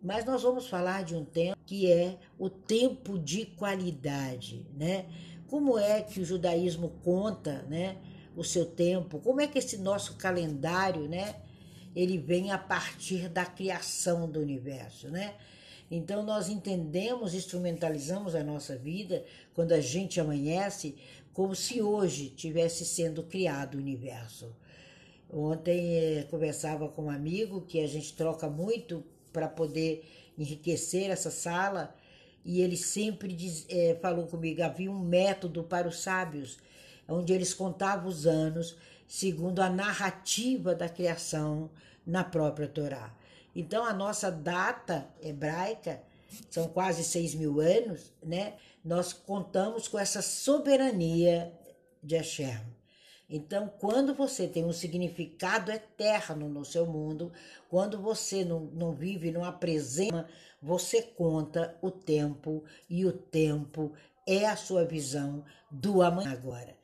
Mas nós vamos falar de um tempo que é o tempo de qualidade, né? Como é que o judaísmo conta, né, o seu tempo? Como é que esse nosso calendário, né, ele vem a partir da criação do universo, né? Então nós entendemos, instrumentalizamos a nossa vida quando a gente amanhece como se hoje tivesse sendo criado o universo. Ontem eh, conversava com um amigo que a gente troca muito para poder enriquecer essa sala e ele sempre diz, eh, falou comigo havia um método para os sábios onde eles contavam os anos segundo a narrativa da criação na própria Torá. Então, a nossa data hebraica, são quase seis mil anos, né? Nós contamos com essa soberania de Hashem. Então, quando você tem um significado eterno no seu mundo, quando você não, não vive numa presença, você conta o tempo e o tempo é a sua visão do amanhã agora.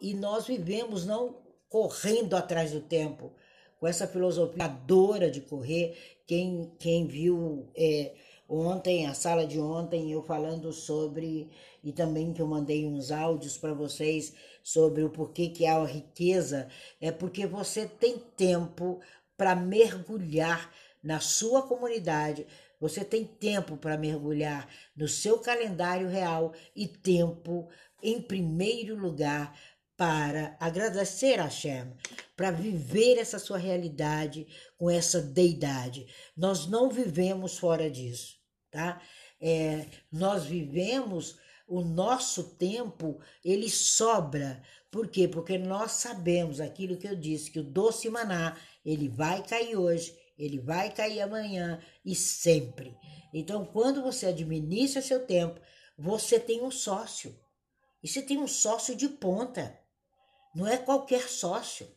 E nós vivemos não correndo atrás do tempo, com essa filosofia dora de correr. Quem, quem viu é, ontem, a sala de ontem, eu falando sobre, e também que eu mandei uns áudios para vocês sobre o porquê que há a riqueza, é porque você tem tempo para mergulhar na sua comunidade, você tem tempo para mergulhar no seu calendário real e tempo, em primeiro lugar, para agradecer a Shem, para viver essa sua realidade com essa deidade. Nós não vivemos fora disso, tá? É, nós vivemos o nosso tempo, ele sobra. Por quê? Porque nós sabemos aquilo que eu disse, que o doce maná, ele vai cair hoje, ele vai cair amanhã e sempre. Então, quando você administra seu tempo, você tem um sócio. E você tem um sócio de ponta. Não é qualquer sócio.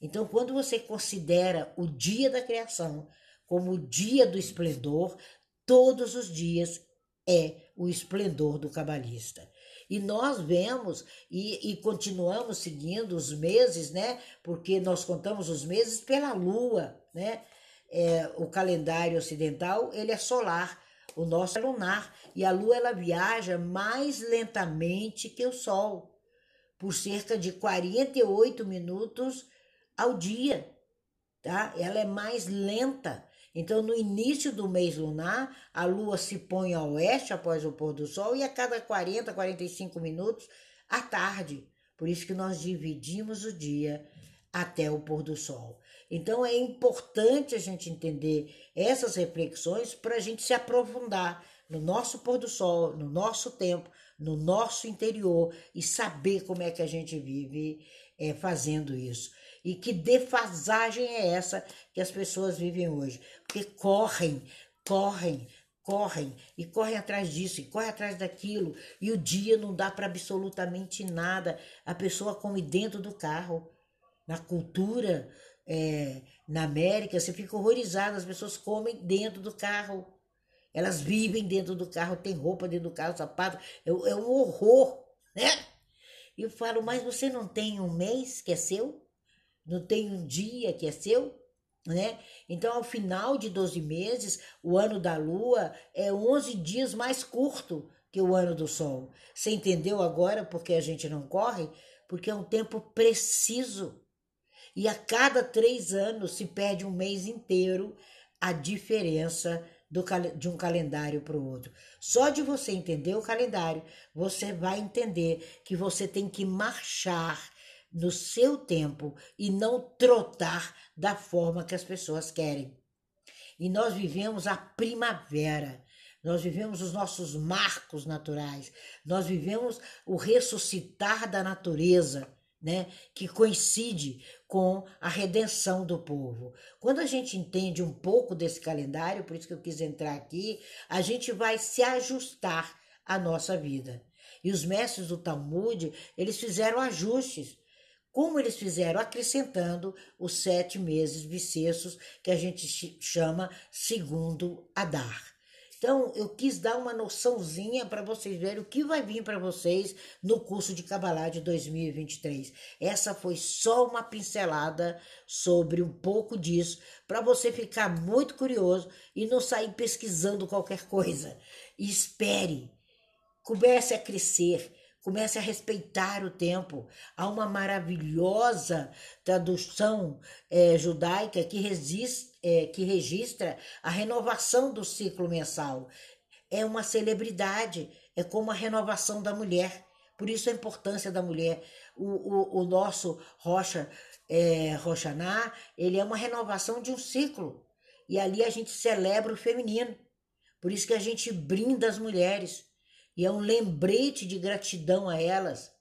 Então, quando você considera o dia da criação como o dia do esplendor, todos os dias é o esplendor do cabalista. E nós vemos e, e, continuamos seguindo os meses, né? Porque nós contamos os meses pela lua, né? É, o calendário ocidental ele é solar, o nosso é lunar e a lua ela viaja mais lentamente que o sol por cerca de 48 minutos ao dia, tá? Ela é mais lenta. Então, no início do mês lunar, a lua se põe ao oeste após o pôr do sol e a cada 40, 45 minutos à tarde. Por isso que nós dividimos o dia até o pôr do sol. Então, é importante a gente entender essas reflexões para a gente se aprofundar no nosso pôr do sol, no nosso tempo, no nosso interior e saber como é que a gente vive é, fazendo isso. E que defasagem é essa que as pessoas vivem hoje? Porque correm, correm, correm e correm atrás disso e correm atrás daquilo e o dia não dá para absolutamente nada. A pessoa come dentro do carro. Na cultura, é, na América, você fica horrorizado, as pessoas comem dentro do carro. Elas vivem dentro do carro, tem roupa dentro do carro, sapato, é, é um horror, né? E eu falo, mas você não tem um mês que é seu? Não tem um dia que é seu? Né? Então, ao final de 12 meses, o ano da lua é 11 dias mais curto que o ano do sol. Você entendeu agora porque a gente não corre? Porque é um tempo preciso. E a cada três anos se perde um mês inteiro a diferença do, de um calendário para o outro. Só de você entender o calendário, você vai entender que você tem que marchar no seu tempo e não trotar da forma que as pessoas querem. E nós vivemos a primavera. Nós vivemos os nossos marcos naturais, nós vivemos o ressuscitar da natureza né, que coincide com a redenção do povo. Quando a gente entende um pouco desse calendário, por isso que eu quis entrar aqui, a gente vai se ajustar à nossa vida. E os mestres do Talmud, eles fizeram ajustes. Como eles fizeram? Acrescentando os sete meses bissextos que a gente chama segundo Adar. Então, eu quis dar uma noçãozinha para vocês verem o que vai vir para vocês no curso de Kabbalah de 2023. Essa foi só uma pincelada sobre um pouco disso, para você ficar muito curioso e não sair pesquisando qualquer coisa. espere, comece a crescer, comece a respeitar o tempo. Há uma maravilhosa tradução é, judaica que, resiste, é, que registra a renovação do ciclo mensal. É uma celebridade, é como a renovação da mulher. Por isso a importância da mulher. O, o, o nosso Rocha é, ele é uma renovação de um ciclo. E ali a gente celebra o feminino. Por isso que a gente brinda as mulheres e é um lembrete de gratidão a elas.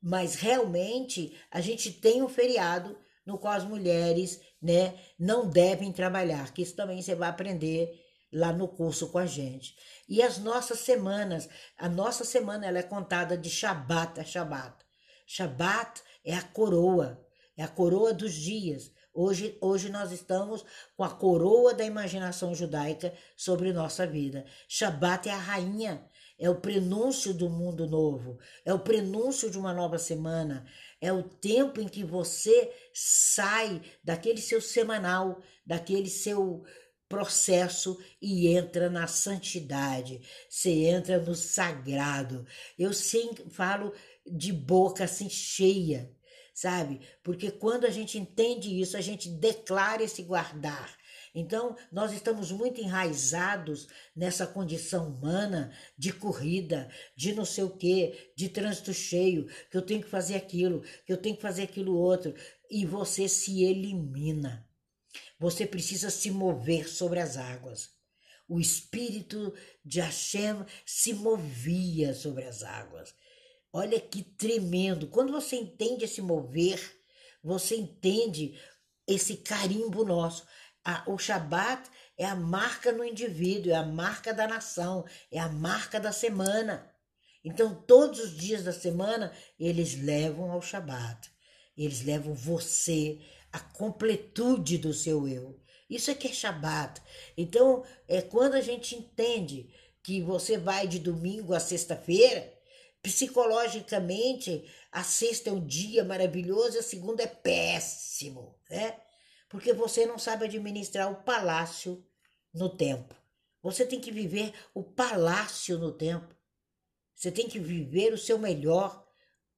Mas realmente a gente tem um feriado no qual as mulheres, né, não devem trabalhar, que isso também você vai aprender lá no curso com a gente. E as nossas semanas, a nossa semana ela é contada de Shabat a Shabat. Shabat é a coroa, é a coroa dos dias. Hoje, hoje nós estamos com a coroa da imaginação judaica sobre nossa vida. Shabat é a rainha, é o prenúncio do mundo novo, é o prenúncio de uma nova semana, é o tempo em que você sai daquele seu semanal, daquele seu processo e entra na santidade, você entra no sagrado. Eu sempre falo de boca assim cheia, sabe? Porque quando a gente entende isso, a gente declara esse guardar. Então, nós estamos muito enraizados nessa condição humana de corrida, de não sei o quê, de trânsito cheio, que eu tenho que fazer aquilo, que eu tenho que fazer aquilo outro, e você se elimina. Você precisa se mover sobre as águas. O espírito de Hashem se movia sobre as águas. Olha que tremendo. Quando você entende esse mover, você entende esse carimbo nosso a, o Shabat é a marca no indivíduo, é a marca da nação, é a marca da semana. Então, todos os dias da semana, eles levam ao Shabat. Eles levam você à completude do seu eu. Isso é que é Shabat. Então, é quando a gente entende que você vai de domingo a sexta-feira, psicologicamente, a sexta é um dia maravilhoso, a segunda é péssimo, né? Porque você não sabe administrar o palácio no tempo. Você tem que viver o palácio no tempo. Você tem que viver o seu melhor,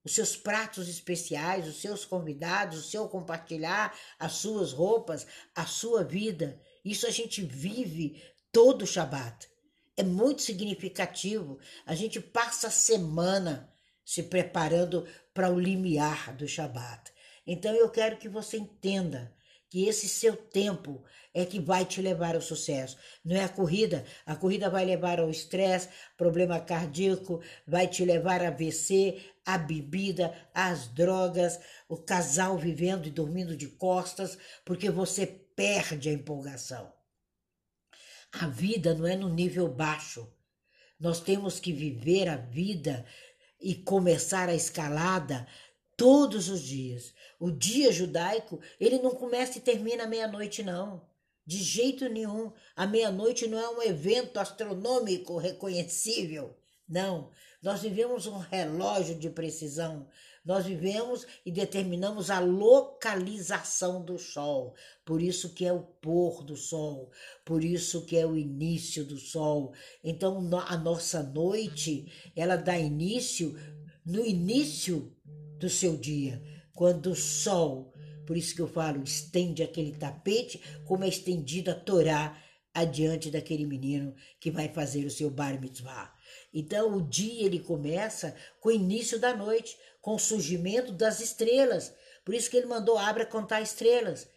os seus pratos especiais, os seus convidados, o seu compartilhar, as suas roupas, a sua vida. Isso a gente vive todo o Shabat. É muito significativo. A gente passa a semana se preparando para o limiar do Shabat. Então eu quero que você entenda que esse seu tempo é que vai te levar ao sucesso. Não é a corrida. A corrida vai levar ao estresse, problema cardíaco, vai te levar a AVC, a bebida, as drogas, o casal vivendo e dormindo de costas, porque você perde a empolgação. A vida não é no nível baixo. Nós temos que viver a vida e começar a escalada todos os dias. O dia judaico, ele não começa e termina meia-noite, não. De jeito nenhum. A meia-noite não é um evento astronômico reconhecível. Não. Nós vivemos um relógio de precisão. Nós vivemos e determinamos a localização do sol. Por isso que é o pôr do sol, por isso que é o início do sol. Então a nossa noite, ela dá início no início do seu dia, quando o sol, por isso que eu falo, estende aquele tapete, como é estendida a Torá adiante daquele menino que vai fazer o seu bar mitzvah. Então o dia ele começa com o início da noite, com o surgimento das estrelas. Por isso que ele mandou Abra contar estrelas.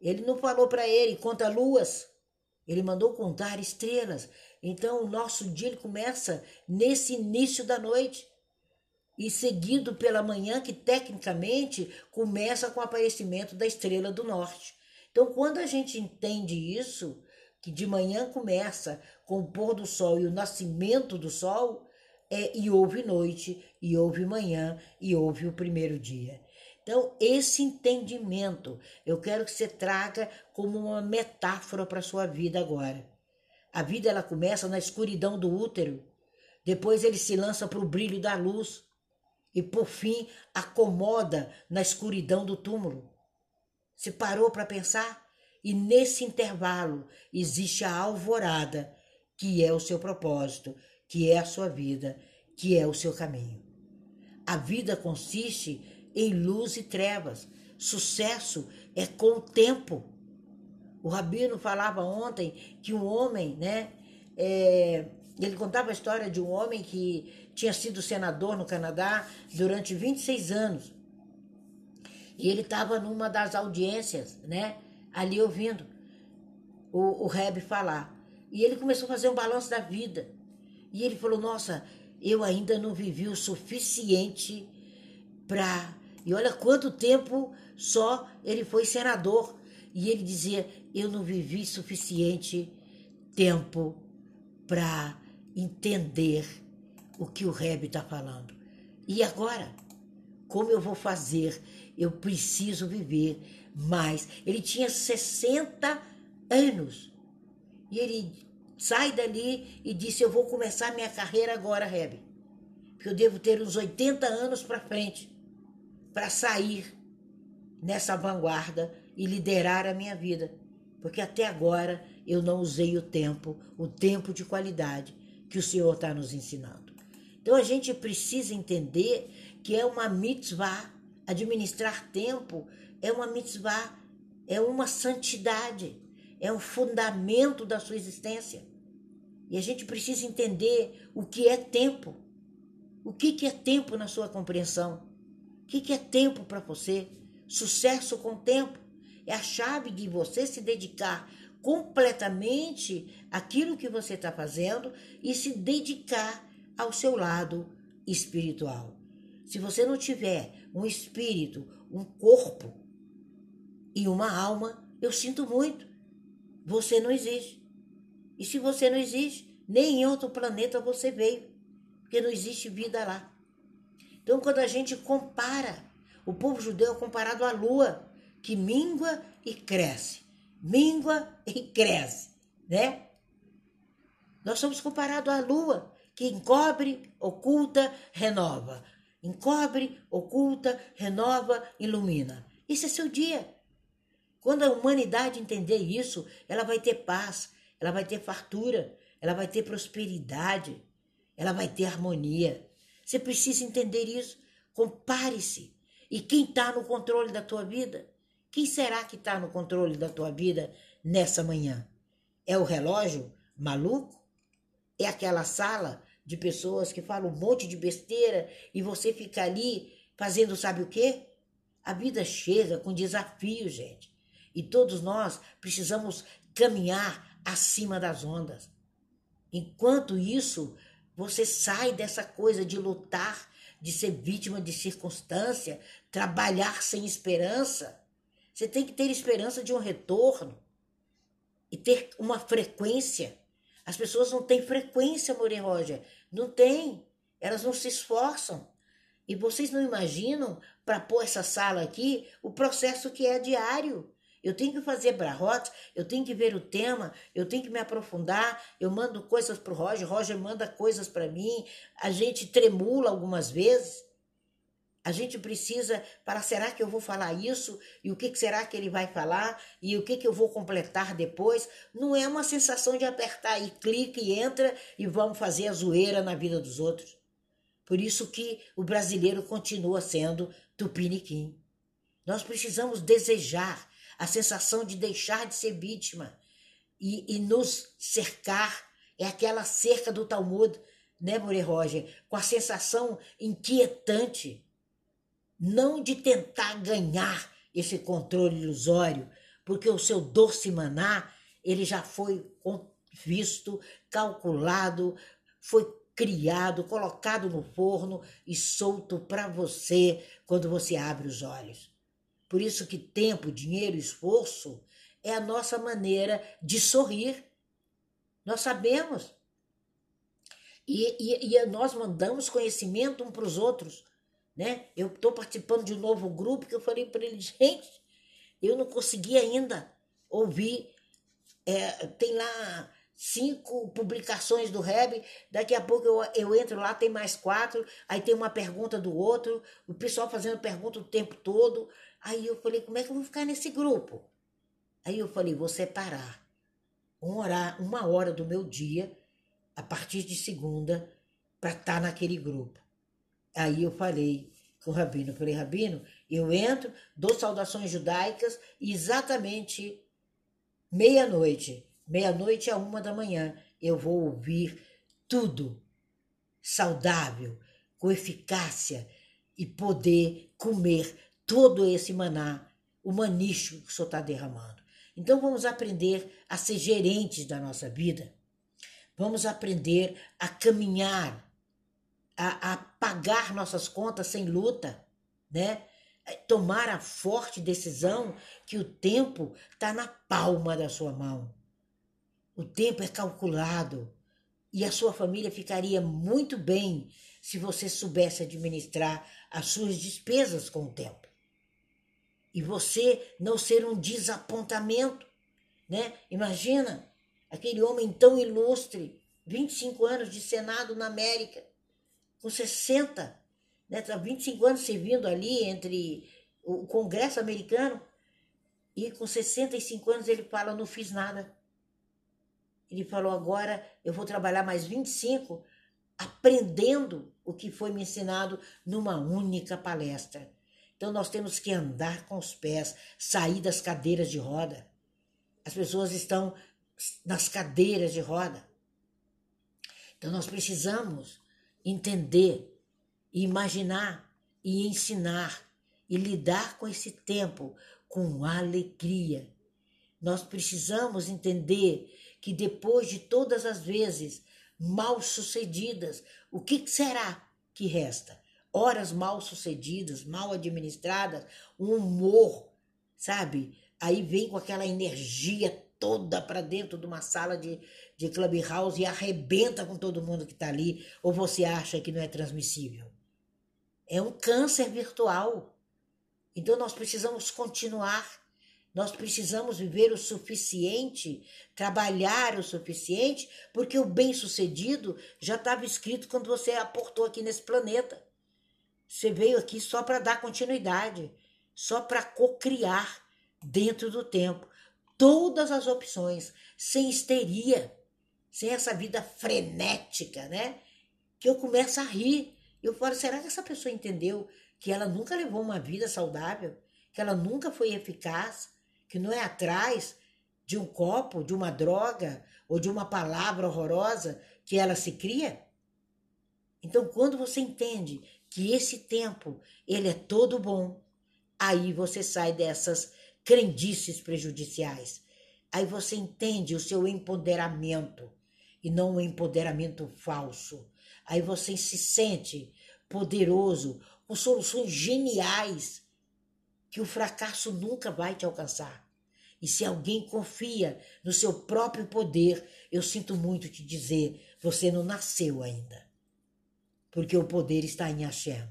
Ele não falou para ele conta luas. Ele mandou contar estrelas. Então o nosso dia ele começa nesse início da noite e seguido pela manhã, que tecnicamente começa com o aparecimento da estrela do norte. Então, quando a gente entende isso, que de manhã começa com o pôr do sol e o nascimento do sol, é, e houve noite, e houve manhã, e houve o primeiro dia. Então, esse entendimento eu quero que você traga como uma metáfora para a sua vida agora. A vida ela começa na escuridão do útero, depois ele se lança para o brilho da luz e por fim acomoda na escuridão do túmulo. Se parou para pensar? E nesse intervalo existe a alvorada, que é o seu propósito, que é a sua vida, que é o seu caminho. A vida consiste em luz e trevas. Sucesso é com o tempo. O Rabino falava ontem que um homem, né? É, ele contava a história de um homem que tinha sido senador no Canadá durante 26 anos. E ele estava numa das audiências, né? Ali ouvindo o, o Reb falar. E ele começou a fazer um balanço da vida. E ele falou: Nossa, eu ainda não vivi o suficiente para. E olha quanto tempo só ele foi senador. E ele dizia: Eu não vivi suficiente tempo para entender o que o Reb está falando. E agora? Como eu vou fazer? Eu preciso viver mais. Ele tinha 60 anos. E ele sai dali e disse: Eu vou começar minha carreira agora, Reb. Porque eu devo ter uns 80 anos para frente para sair nessa vanguarda e liderar a minha vida. Porque até agora eu não usei o tempo, o tempo de qualidade que o Senhor está nos ensinando. Então a gente precisa entender que é uma mitzvah, administrar tempo é uma mitzvah, é uma santidade, é um fundamento da sua existência. E a gente precisa entender o que é tempo. O que, que é tempo na sua compreensão? O que, que é tempo para você? Sucesso com tempo é a chave de você se dedicar completamente àquilo que você está fazendo e se dedicar ao seu lado espiritual. Se você não tiver um espírito, um corpo e uma alma, eu sinto muito. Você não existe. E se você não existe, nem em outro planeta você veio, porque não existe vida lá. Então, quando a gente compara, o povo judeu é comparado à lua, que mingua e cresce, mingua e cresce, né? Nós somos comparados à lua, que encobre, oculta, renova. Encobre, oculta, renova, ilumina. Esse é seu dia. Quando a humanidade entender isso, ela vai ter paz, ela vai ter fartura, ela vai ter prosperidade, ela vai ter harmonia. Você precisa entender isso. Compare-se. E quem está no controle da tua vida? Quem será que está no controle da tua vida nessa manhã? É o relógio maluco? É aquela sala de pessoas que falam um monte de besteira e você fica ali fazendo sabe o quê? A vida chega com desafios, gente. E todos nós precisamos caminhar acima das ondas. Enquanto isso, você sai dessa coisa de lutar, de ser vítima de circunstância, trabalhar sem esperança você tem que ter esperança de um retorno e ter uma frequência. As pessoas não têm frequência, Moreira Roger. Não tem. Elas não se esforçam. E vocês não imaginam, para pôr essa sala aqui, o processo que é diário. Eu tenho que fazer barrotes, eu tenho que ver o tema, eu tenho que me aprofundar, eu mando coisas para o Roger, Roger manda coisas para mim, a gente tremula algumas vezes. A gente precisa para será que eu vou falar isso e o que será que ele vai falar e o que que eu vou completar depois? Não é uma sensação de apertar e clica e entra e vamos fazer a zoeira na vida dos outros. Por isso que o brasileiro continua sendo tupiniquim. Nós precisamos desejar a sensação de deixar de ser vítima e, e nos cercar. É aquela cerca do Talmud, né, More Roger? Com a sensação inquietante não de tentar ganhar esse controle ilusório, porque o seu doce maná, ele já foi visto, calculado, foi criado, colocado no forno e solto para você quando você abre os olhos. Por isso que tempo, dinheiro, esforço é a nossa maneira de sorrir. Nós sabemos. E, e, e nós mandamos conhecimento um para os outros né? Eu estou participando de um novo grupo que eu falei para ele, gente, eu não consegui ainda ouvir. É, tem lá cinco publicações do Reb, daqui a pouco eu, eu entro lá, tem mais quatro, aí tem uma pergunta do outro, o pessoal fazendo pergunta o tempo todo. Aí eu falei, como é que eu vou ficar nesse grupo? Aí eu falei, vou separar uma hora, uma hora do meu dia, a partir de segunda, para estar tá naquele grupo. Aí eu falei com o Rabino, falei, Rabino, eu entro, dou saudações judaicas exatamente meia-noite meia-noite a uma da manhã, eu vou ouvir tudo saudável, com eficácia e poder comer todo esse maná, o manicho que o Senhor está derramando. Então vamos aprender a ser gerentes da nossa vida. Vamos aprender a caminhar, a, a pagar nossas contas sem luta, né? Tomar a forte decisão que o tempo está na palma da sua mão. O tempo é calculado e a sua família ficaria muito bem se você soubesse administrar as suas despesas com o tempo. E você não ser um desapontamento, né? Imagina aquele homem tão ilustre, 25 anos de Senado na América, com 60, né? 25 anos servindo ali entre o Congresso americano, e com 65 anos ele fala: não fiz nada. Ele falou: agora eu vou trabalhar mais 25 aprendendo o que foi me ensinado numa única palestra. Então nós temos que andar com os pés, sair das cadeiras de roda. As pessoas estão nas cadeiras de roda. Então nós precisamos entender, imaginar e ensinar e lidar com esse tempo com alegria. Nós precisamos entender que depois de todas as vezes mal sucedidas, o que será que resta? Horas mal sucedidas, mal administradas, um humor, sabe? Aí vem com aquela energia toda para dentro de uma sala de, de clubhouse e arrebenta com todo mundo que está ali, ou você acha que não é transmissível? É um câncer virtual. Então nós precisamos continuar nós precisamos viver o suficiente, trabalhar o suficiente, porque o bem-sucedido já estava escrito quando você aportou aqui nesse planeta. Você veio aqui só para dar continuidade, só para cocriar dentro do tempo todas as opções, sem histeria, sem essa vida frenética, né? Que eu começo a rir. Eu falo, será que essa pessoa entendeu que ela nunca levou uma vida saudável? Que ela nunca foi eficaz? que não é atrás de um copo, de uma droga ou de uma palavra horrorosa que ela se cria? Então, quando você entende que esse tempo ele é todo bom, aí você sai dessas crendices prejudiciais. Aí você entende o seu empoderamento e não um empoderamento falso. Aí você se sente poderoso, com soluções geniais que o fracasso nunca vai te alcançar. E se alguém confia no seu próprio poder, eu sinto muito te dizer, você não nasceu ainda. Porque o poder está em Hashem.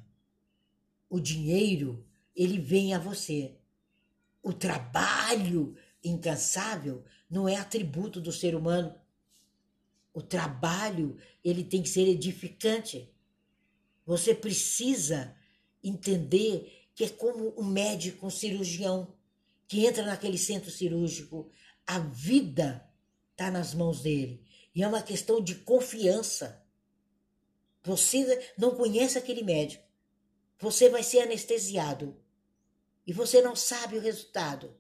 O dinheiro, ele vem a você. O trabalho incansável não é atributo do ser humano. O trabalho, ele tem que ser edificante. Você precisa entender que é como um médico, um cirurgião, que entra naquele centro cirúrgico. A vida está nas mãos dele. E é uma questão de confiança. Você não conhece aquele médico. Você vai ser anestesiado. E você não sabe o resultado.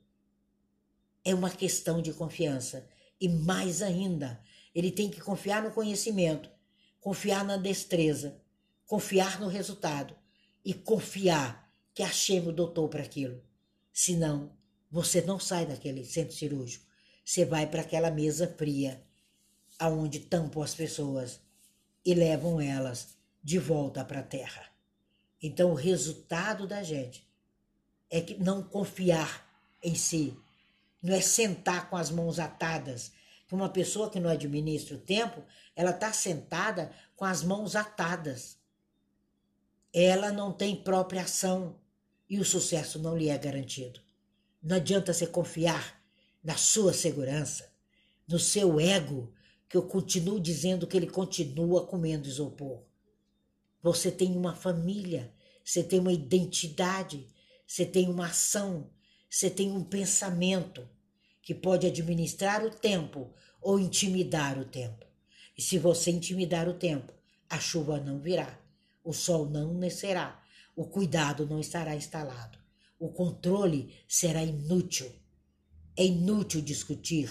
É uma questão de confiança. E mais ainda, ele tem que confiar no conhecimento, confiar na destreza, confiar no resultado e confiar que Hashem o doutor para aquilo. Senão, você não sai daquele centro cirúrgico. Você vai para aquela mesa fria, aonde tampam as pessoas e levam elas de volta para a terra. Então, o resultado da gente é que não confiar em si, não é sentar com as mãos atadas. Uma pessoa que não administra o tempo, ela está sentada com as mãos atadas. Ela não tem própria ação e o sucesso não lhe é garantido. Não adianta você confiar na sua segurança, no seu ego, que eu continuo dizendo que ele continua comendo isopor. Você tem uma família, você tem uma identidade, você tem uma ação, você tem um pensamento que pode administrar o tempo ou intimidar o tempo. E se você intimidar o tempo, a chuva não virá, o sol não nascerá, o cuidado não estará instalado, o controle será inútil. É inútil discutir,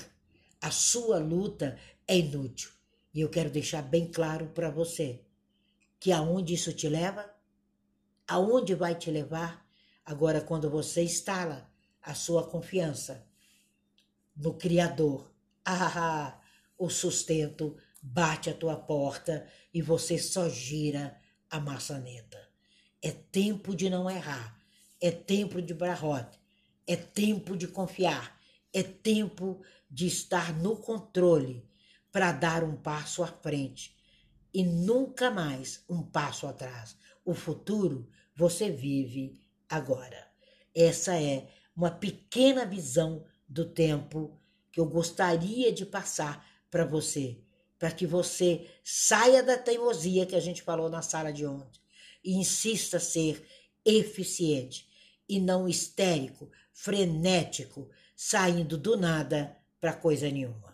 a sua luta é inútil. E eu quero deixar bem claro para você que aonde isso te leva, aonde vai te levar, agora quando você instala a sua confiança no Criador, ah, o sustento bate a tua porta e você só gira a maçaneta. É tempo de não errar, é tempo de barrote, é tempo de confiar, é tempo de estar no controle para dar um passo à frente e nunca mais um passo atrás. O futuro você vive agora. Essa é uma pequena visão do tempo que eu gostaria de passar para você, para que você saia da teimosia que a gente falou na sala de ontem e insista ser eficiente e não histérico, frenético, saindo do nada para coisa nenhuma.